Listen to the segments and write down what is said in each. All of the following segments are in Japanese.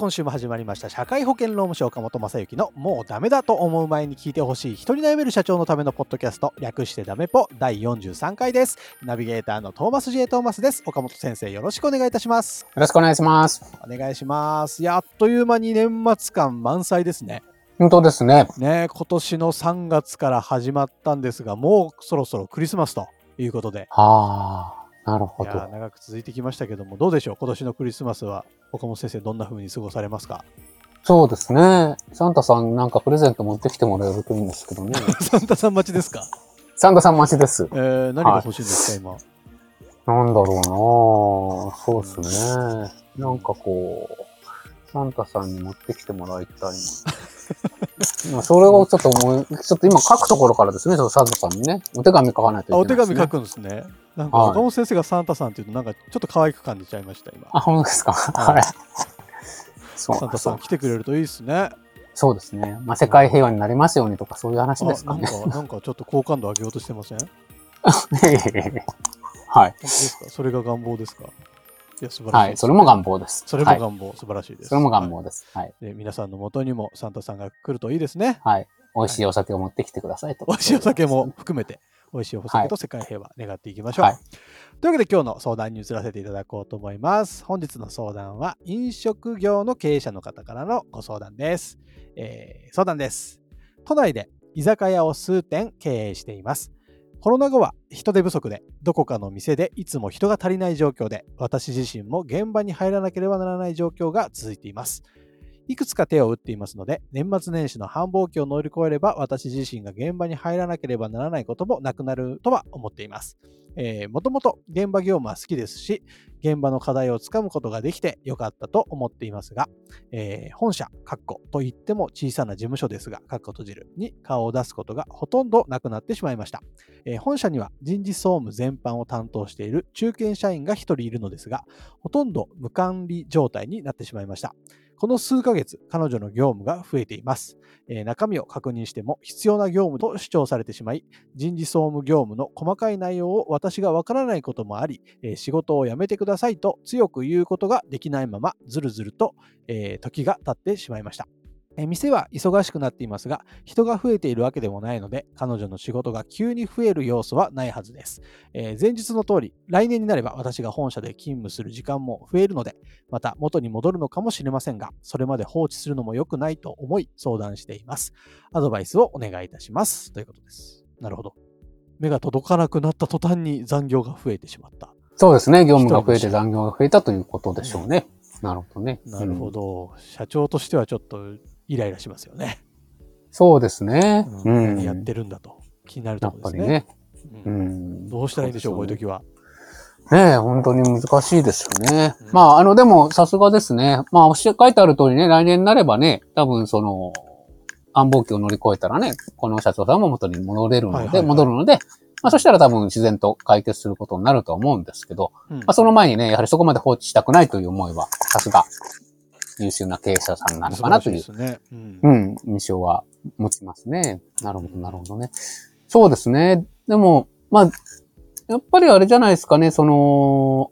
今週も始まりました社会保険労務士岡本正幸のもうダメだと思う前に聞いてほしい人に悩める社長のためのポッドキャスト略してダメポ第43回です。ナビゲーターのトーマス J トーマスです。岡本先生よろしくお願いいたします。よろしくお願いします。お願いします。やっという間に年末感満載ですね。本当ですね。ね今年の3月から始まったんですが、もうそろそろクリスマスということで。はあ、なるほいやど。長く続いてきましたけども、どうでしょう？今年のクリスマスは岡本先生どんな風に過ごされますか？そうですね。サンタさんなんかプレゼント持ってきてもらえるといいんですけどね。サンタさん待ちですか？サンタさん待ちです。えー、何が欲しいんですか、今？なんだろうなそうですね。なんかこう、サンタさんに持ってきてもらいたいな。まあそれをちょっと思い、ちょっと今書くところからですね、ちょっとサンタさんにね、お手紙書かないといけないね。手紙書くんですね。なんか、はい岡本先生がサンタさんっていうと、なんかちょっと可愛く感じちゃいました、今。あ、本当ですか？はいサンタさん来てくれるといいですね。そうですね。まあ、世界平和になりますようにとか、そういう話ですかね。あなんか、なんかちょっと好感度上げようとしてません？本はい。当ですか？それが願望ですか？いや、素晴らしいはい。それも願望です。それはいも願望、素晴らしいです。それも願は望です。はい。いで皆さんの元にもサンタさんが来るといいですね。はい。美味しいお酒を持ってきてくださいと。美味しいお酒も含めて、美味しいお酒と世界平和願っていきましょう。はいというわけで今日の相談に移らせていただこうと思います。本日の相談は飲食業の経営者の方からのご相談です。えー相談です。都内で居酒屋を数店経営しています。コロナ後は人手不足でどこかの店でいつも人が足りない状況で私自身も現場に入らなければならない状況が続いています。いくつか手を打っていますので、年末年始の繁忙期を乗り越えれば、私自身が現場に入らなければならないこともなくなるとは思っています。えーもともと現場業務は好きですし、現場の課題をつかむことができてよかったと思っていますが、えー本社、カッコといっても小さな事務所ですが、カッコ閉じるに顔を出すことがほとんどなくなってしまいました。えー本社には人事総務全般を担当している中堅社員が1人いるのですが、ほとんど無管理状態になってしまいました。この数ヶ月、彼女の業務が増えています。えー中身を確認しても必要な業務と主張されてしまい、人事総務業務の細かい内容を私がわからないこともあり、えー仕事を辞めてくださいと強く言うことができないまま、ずるずると、えー時が経ってしまいました。えー店は忙しくなっていますが、人が増えているわけでもないので、彼女の仕事が急に増える要素はないはずです。えー前日の通り、来年になれば私が本社で勤務する時間も増えるので、また元に戻るのかもしれませんが、それまで放置するのも良くないと思い相談しています。アドバイスをお願いいたします。ということです。なるほど。目が届かなくなった途端に残業が増えてしまった。そうですね。業務が増えて残業が増えたということでしょうね。なるほどね。なるほうんど。社長としてはちょっとイライラしますよね。そうですね。ううんやってるんだと。気になるところですね。ぱりね。ううんん。どうしたらいいんでしょう、こういう時は。ねえ、本当に難しいですよね。うんまあ、あの、でも、さすがですね。まあ、おっしゃ書いてある通りね、来年になればね、多分その、繁忙期を乗り越えたらね、この社長さんも元に戻れるので、戻るので、まあ、そしたら多分自然と解決することになるとは思うんですけど、うんまあ、その前にね、やはりそこまで放置したくないという思いは、さすが、優秀な経営者さんなのかなという素晴らしですね。う。ん、印象は持ちますね。なるほど、なるほどね。そうですね。でも、まあ、やっぱりあれじゃないですかね、その、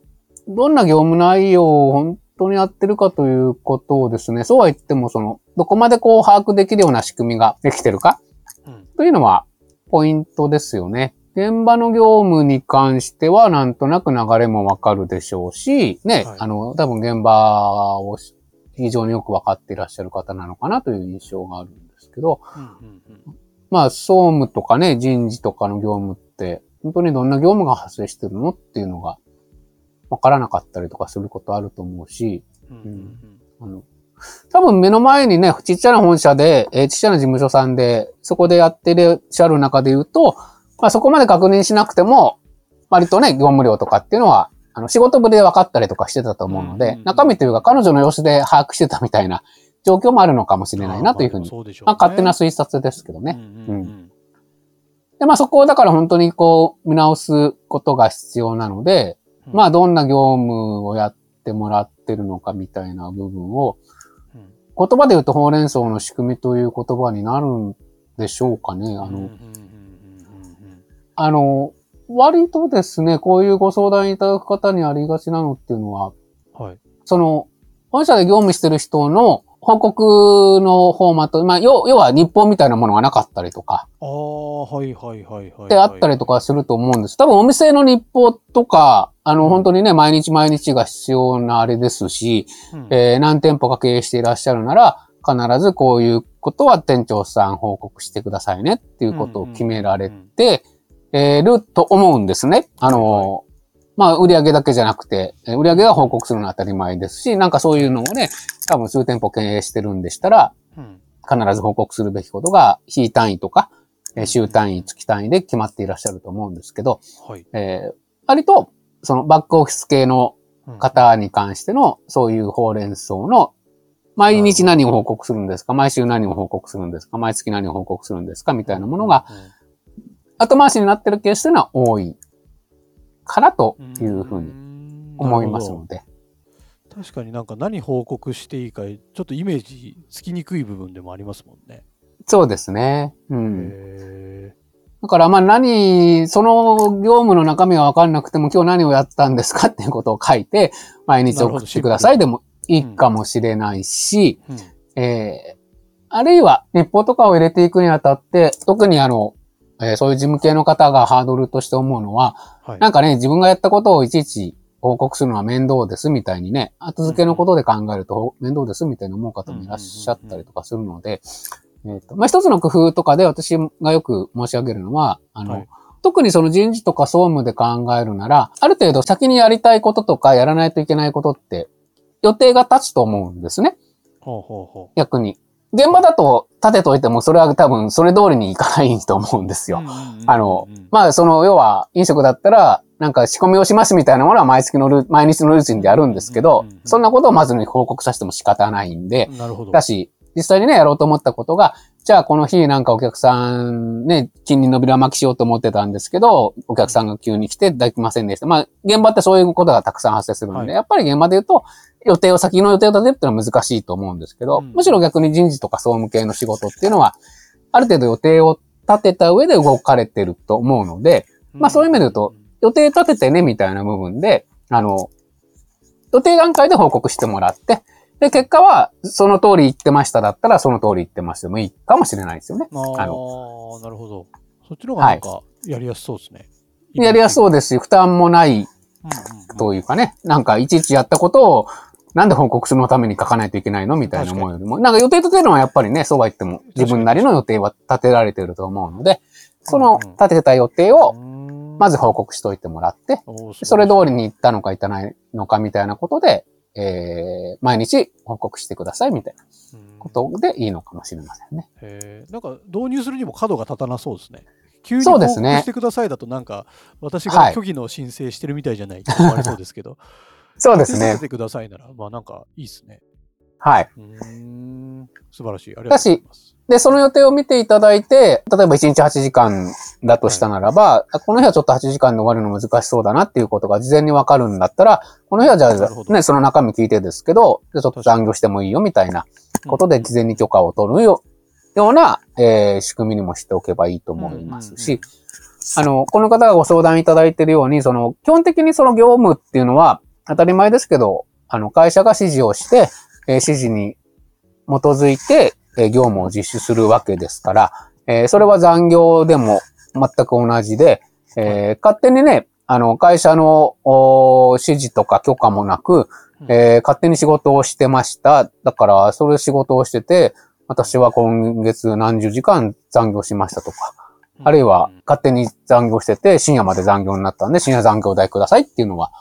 どんな業務内容を本当にやってるかということをですね、そうは言っても、その、どこまでこう把握できるような仕組みができてるかうんというのは、ポイントですよね。現場の業務に関しては、なんとなく流れもわかるでしょうし、ね、はいあの、多分現場を非常によくわかっていらっしゃる方なのかなという印象があるんですけど、まあ、総務とかね、人事とかの業務って、本当にどんな業務が発生してるのっていうのが、わからなかったりとかすることあると思うし、あの、多分目の前にね、ちっちゃな本社で、えーちっちゃな事務所さんで、そこでやってらっしゃる中で言うと、まあそこまで確認しなくても、割とね、業務量とかっていうのは、あの、仕事ぶりで分かったりとかしてたと思うので、中身というか彼女の様子で把握してたみたいな状況もあるのかもしれないなというふうに、そうでしょうね。まあ勝手な推察ですけどね。うんうんうんで、まあそこをだから本当にこう見直すことが必要なので、うん。まあどんな業務をやってもらってるのかみたいな部分を、うん。言葉で言うとほうれん草の仕組みという言葉になるんでしょうかね。あの、あの、割とですね、こういうご相談いただく方にありがちなのっていうのは、うんはい。その、本社で業務してる人の報告のフォーマット、まあ、要要は日報みたいなものがなかったりとか、ああ、はいはいはいはい。であったりとかすると思うんです。多分お店の日報とか、あの、うん本当にね、毎日毎日が必要なあれですし、うんえー何店舗か経営していらっしゃるなら、必ずこういうことは店長さん報告してくださいねっていうことを決められて、えーると思うんですね。あのーまあ、売上だけじゃなくて、えー売上が報告するのは当たり前ですし、なんかそういうのをね、多分数店舗経営してるんでしたら、うん。必ず報告するべきことが、日単位とか、えー週単位、月単位で決まっていらっしゃると思うんですけど、はい。えー割と、そのバックオフィス系のうん。方に関しての、そういうほうれん草の、毎日何を報告するんですか？毎週何を報告するんですか？毎月何を報告するんですか？みたいなものが、後回しになってるケースというのは多いからというふうにに思いますので。確かになんか何報告していいか、ちょっとイメージつきにくい部分でもありますもんね。そうですね。うん。へだからまあ何、その業務の中身がわかんなくても今日何をやったんですかっていうことを書いて、毎日送ってくださいでもいいかもしれないし、ーうんえーあるいは日報とかを入れていくにあたって、特にあの、えーそういう事務系の方がハードルとして思うのは、はい。なんかね、自分がやったことをいちいち報告するのは面倒ですみたいにね、後付けのことで考えると面倒ですみたいに思う方もいらっしゃったりとかするので、えっと、まあ、一つの工夫とかで私がよく申し上げるのは、あの、はい特にその人事とか総務で考えるなら、ある程度先にやりたいこととかやらないといけないことって予定が立つと思うんですね。ほうほうほ逆に。現場だと立てといてもそれは多分それ通りにいかないと思うんですう。よ。あの、まあ、その、要は、飲食だったら、なんか仕込みをしますみたいなものは毎月のル、毎日のルーチンでやるんですけどそんなことをまずに報告させても仕方ないんで、なるほど。だし、実際にね、やろうと思ったことが、じゃあこの日なんかお客さんね、金利伸びら巻きしようと思ってたんですけど、お客さんが急に来てできませんでした。まあ、現場ってそういうことがたくさん発生するので、はいやっぱり現場で言うと、予定を、先の予定を立てるっていうのは難しいと思うんですけど、うんむしろ逆に人事とか総務系の仕事っていうのは、ある程度予定を立てた上で動かれてると思うので、まあそういう意味で言うと、予定立ててね、みたいな部分で、あの、予定段階で報告してもらって、で、結果は、その通り言ってましただったら、その通り言ってましてもいいかもしれないですよね。あああ、なるほど。そっちの方がなんかやりやすそうですね。やりやすそうでですし、負担もないす。というかね、なんかいちいちやったことを、なんで報告するのために書かないといけないのみたいな思うよりも、なんか予定立てるのはやっぱりね、そうは言っても自分なりの予定は立てられてると思うので、その立てた予定をまず報告しといてもらって、それ通りに行ったのか行ったないのかみたいなことで、えー、毎日報告してくださいみたいなことでいいのかもしれませんね。へえなんか導入するにも角が立たなそうですね。急に報そうですね。告してくださいだとなんか私がはい。虚偽の申請してるみたいじゃないって思われそうですけど、そうですね。てくださいならまあなんかいいですね。はい。うーん素晴らしい。ありがとうございます。で、その予定を見ていただいて、例えば1日8時間だとしたならば、この日はちょっと8時間で終わるの難しそうだなっていうことが事前にわかるんだったら、この日はじゃあね、その中身聞いてですけど、じゃあちょっと残業してもいいよみたいなことで事前に許可を取るよような、えー仕組みにもしておけばいいと思いますし、あの、この方がご相談いただいているように、その、基本的にその業務っていうのは、当たり前ですけど、あの、会社が指示をして、えー指示に基づいて、えー業務を実施するわけですから、えーそれは残業でも全く同じで、えー勝手にね、あの、会社のお指示とか許可もなく、えー勝手に仕事をしてました。だから、それ仕事をしてて、私は今月何十時間残業しましたとか、あるいは勝手に残業してて深夜まで残業になったんで深夜残業代くださいっていうのは、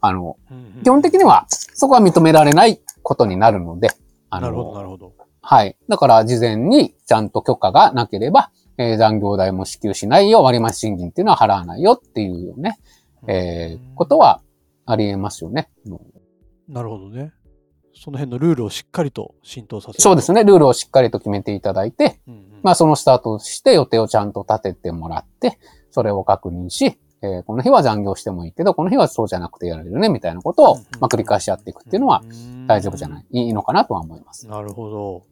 あの、基本的にはそこは認められないことになるので、あなるほど、の、なるほど。はい。だから事前にちゃんと許可がなければ、えー残業代も支給しないよ、割増賃金っていうのは払わないよっていうよね、えーことはあり得ますよね。なるほどね。その辺のルールをしっかりと浸透させる。そうですね。ルールをしっかりと決めていただいて、うんうん。まあそのスタートして予定をちゃんと立ててもらって、それを確認し、えーこの日は残業してもいいけど、この日はそうじゃなくてやれるね、みたいなことを、まあ繰り返しやっていくっていうのは大丈夫じゃないい、いいのかなとは思います。なるほど。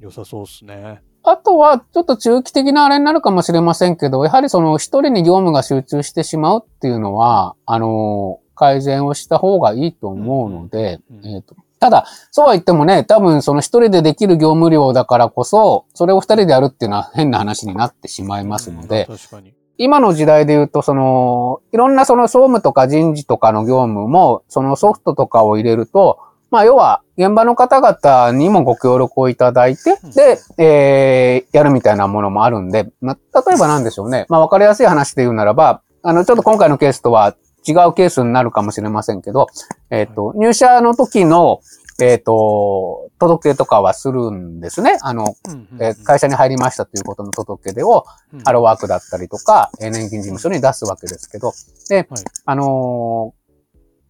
良さそうですね。あとは、ちょっと中期的なあれになるかもしれませんけど、やはりその一人に業務が集中してしまうっていうのは、あの、改善をした方がいいと思うので、うんうんえっと、ただ、そうは言ってもね、多分その一人でできる業務量だからこそ、それを二人でやるっていうのは変な話になってしまいますので、うん確かに。今の時代で言うと、その、いろんなその総務とか人事とかの業務も、そのソフトとかを入れると、まあ、要は、現場の方々にもご協力をいただいて、で、えー、やるみたいなものもあるんで、まあ、例えばなんでしょうね。まあ、わかりやすい話で言うならば、あの、ちょっと今回のケースとは違うケースになるかもしれませんけど、えっ、と、入社の時の、えっ、と、届けとかはするんですね。あの、えー会社に入りましたということの届け出を、ハローワークだったりとか、えー年金事務所に出すわけですけど、で、はい。あのー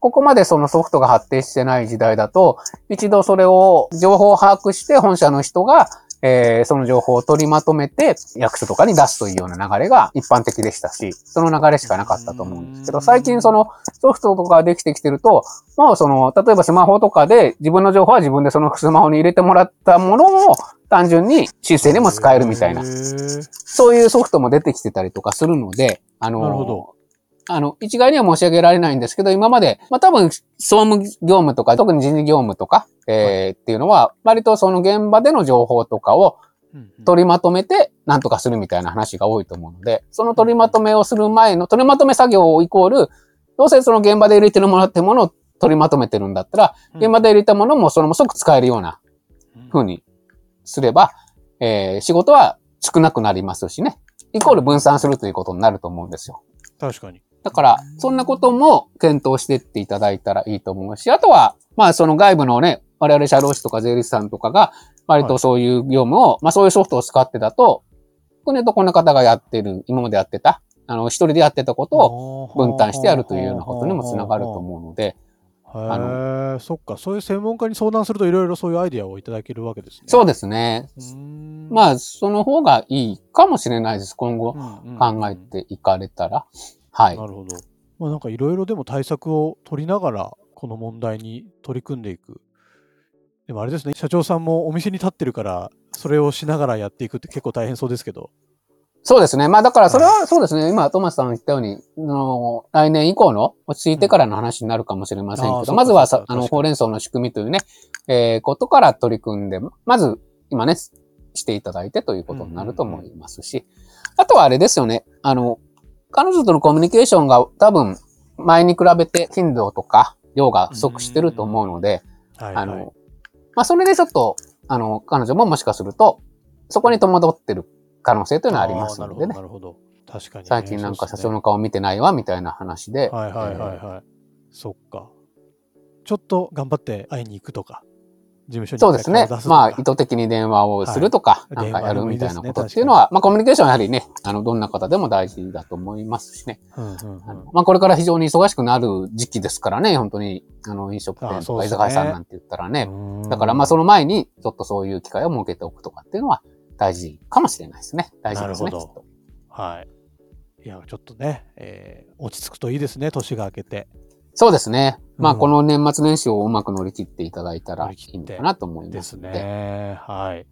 ここまでそのソフトが発展してない時代だと、一度それを情報を把握して本社の人が、えーその情報を取りまとめて役所とかに出すというような流れが一般的でしたし、その流れしかなかったと思うんですけど、最近そのソフトとかができてきてると、もうその、例えばスマホとかで自分の情報は自分でそのスマホに入れてもらったものを単純に申請にも使えるみたいなそういうソフトも出てきてたりとかするので、あの、なるほどあの、一概には申し上げられないんですけど、今まで、まあ多分、総務業務とか、特に人事業務とか、えーっていうのは、割とその現場での情報とかを取りまとめて、なんとかするみたいな話が多いと思うので、その取りまとめをする前の、取りまとめ作業をイコール、どうせその現場で入れてもらってるものを取りまとめてるんだったら、現場で入れたものもその即使えるような風にすれば、えー仕事は少なくなりますしね。イコール分散するということになると思うんですよ。確かに。だから、そんなことも検討していっていただいたらいいと思うし、あとは、まあその外部のね、我々社労士とか税理士さんとかが、割とそういう業務を、まあそういうソフトを使ってだと、これとこんな方がやってる、今までやってた、あの、一人でやってたことをを分担してやるというようなことにもつながると思うので、へえ、そっか。そういう専門家に相談するといろいろそういうアイディアをいただけるわけですね。そうですね。まあ、その方がいいかもしれないです。今後うんうん考えていかれたら。はいな。るほど。まあなんかいろいろでも対策を取りながら、この問題に取り組んでいく。でもあれですね、社長さんもお店に立ってるから、それをしながらやっていくって結構大変そうですけど。そうですね。まあだからそれはそうですね。今、トマスさん言ったように、あの来年以降の落ち着いてからの話になるかもしれませんけど、うんまずはさあの、ほうれん草の仕組みというね、えーことから取り組んで、まず、今ね、していただいてということになると思いますし、あとはあれですよね。あの、彼女とのコミュニケーションが多分、前に比べて頻度とか量が不足してると思うので、はい、はい。あの、まあ、それでちょっと、あの、彼女ももしかすると、そこに戸惑ってる可能性というのはありますのでね。なるほど、なるほど。確かに、ね。最近なんか社長の顔見てないわ、みたいな話で。はいはいはいはい。そっか。ちょっと頑張って会いに行くとか、事務所にそうですねまあ、意図的に電話をするとか、いなんかやるみたいなことっていうのは、まあ、コミュニケーションはやはりね、あの、どんな方でも大事だと思いますしね。うんうんうんあのまあ、これから非常に忙しくなる時期ですからね、本当に、あの、飲食あ店とか居酒屋さんなんて言ったらね。うんだから、まあ、その前に、ちょっとそういう機会を設けておくとかっていうのは大事かもしれないですね。大事ですね。なるほはい。いや、ちょっとね、えー落ち着くといいですね、年が明けて。そうですね。まあ、うんこの年末年始をうまく乗り切っていただいたらいいのかなと思いまですで。ね。はい。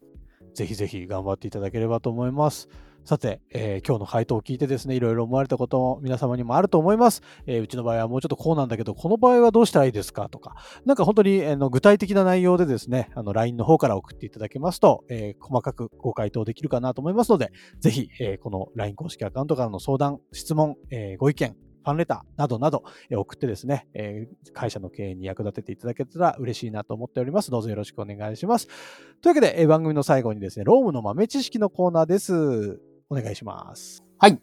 ぜひぜひ頑張っていただければと思います。さて、えー今日の回答を聞いてですね、いろいろ思われたことも皆様にもあると思います。えーうちの場合はもうちょっとこうなんだけど、この場合はどうしたらいいですかとか、なんか本当に、あの具体的な内容でですね、あの LINE の方から送っていただけますと、えー細かくご回答できるかなと思いますので、ぜひ、えーこの LINE 公式アカウントからの相談、質問、えーご意見、ファンレターなどなど、えー送ってですね、えー会社の経営に役立てていただけたら嬉しいなと思っております。どうぞよろしくお願いします。というわけで、えー番組の最後にですね、ロームの豆知識のコーナーです。お願いします。あり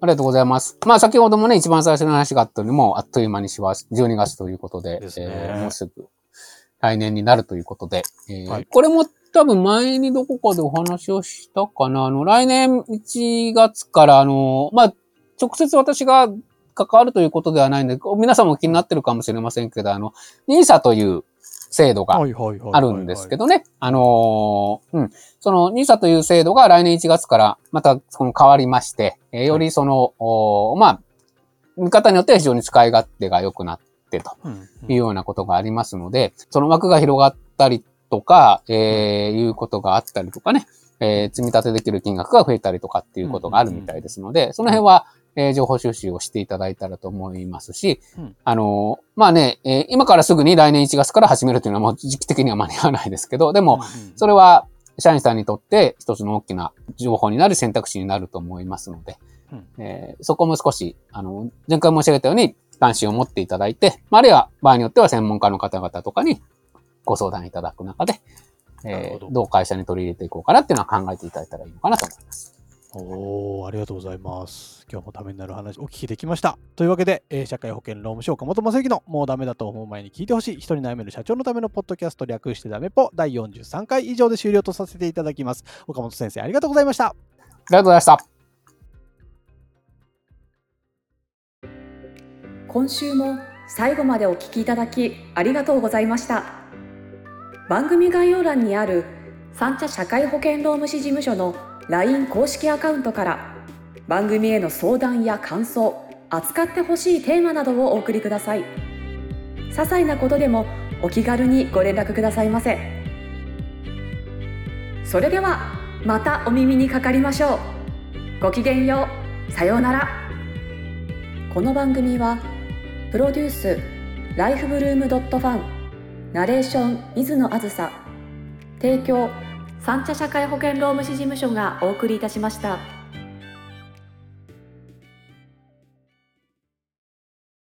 がとうございます。まあ、先ほどもね、一番最初の話があったように、もうあっという間にします。12月ということで、ですねえーもうすぐ来年になるということで、えーはいこれも多分前にどこかでお話をしたかな。あの、来年1月から、あの、まあ、直接私が関わるということではないんで、皆さんも気になってるかもしれませんけど、あの、NISA という制度がはいはいはいはいあるんですけどね。あのーうん。その NISA という制度が来年1月からまたこの変わりまして、えーよりその、おーまあ、見方によっては非常に使い勝手が良くなってというようなことがありますので、その枠が広がったりとか、えーいうことがあったりとかね、えー積み立てできる金額が増えたりとかっていうことがあるみたいですので、その辺は、えー情報収集をしていただいたらと思いますし、うん。あのーまあね、えー今からすぐに来年1月から始めるというのはもう 時期的には間に合わないですけど、でも、それは社員さんにとって一つの大きな情報になる選択肢になると思いますので、うん。えーそこも少し、あの、前回申し上げたように関心を持っていただいて、まああるいは場合によっては専門家の方々とかにご相談いただく中で、えーどう会社に取り入れていこうかなっていうのは考えていただいたらいいのかなと思います。おーありがとうございます。今日もためになる話お聞きできました。というわけで、えー社会保険労務士岡本正幸のもうダメだと思う前に聞いてほしい人に悩める社長のためのポッドキャスト略してダメポ第43回以上で終了とさせていただきます。岡本先生ありがとうございました。ありがとうございました。今週も最後までお聞きいただきありがとうございました番組概要欄にある三茶社会保険労務士事務所の LINE 公式アカウントから番組への相談や感想扱ってほしいテーマなどをお送りください。些細なことでもお気軽にご連絡くださいませ。それではまたお耳にかかりましょう。ごきげんよう。さようなら。この番組はプロデュースライフブルームドットファンナレーション水野あずさ提供三茶社会保険労務士事務所がお送りいたしました。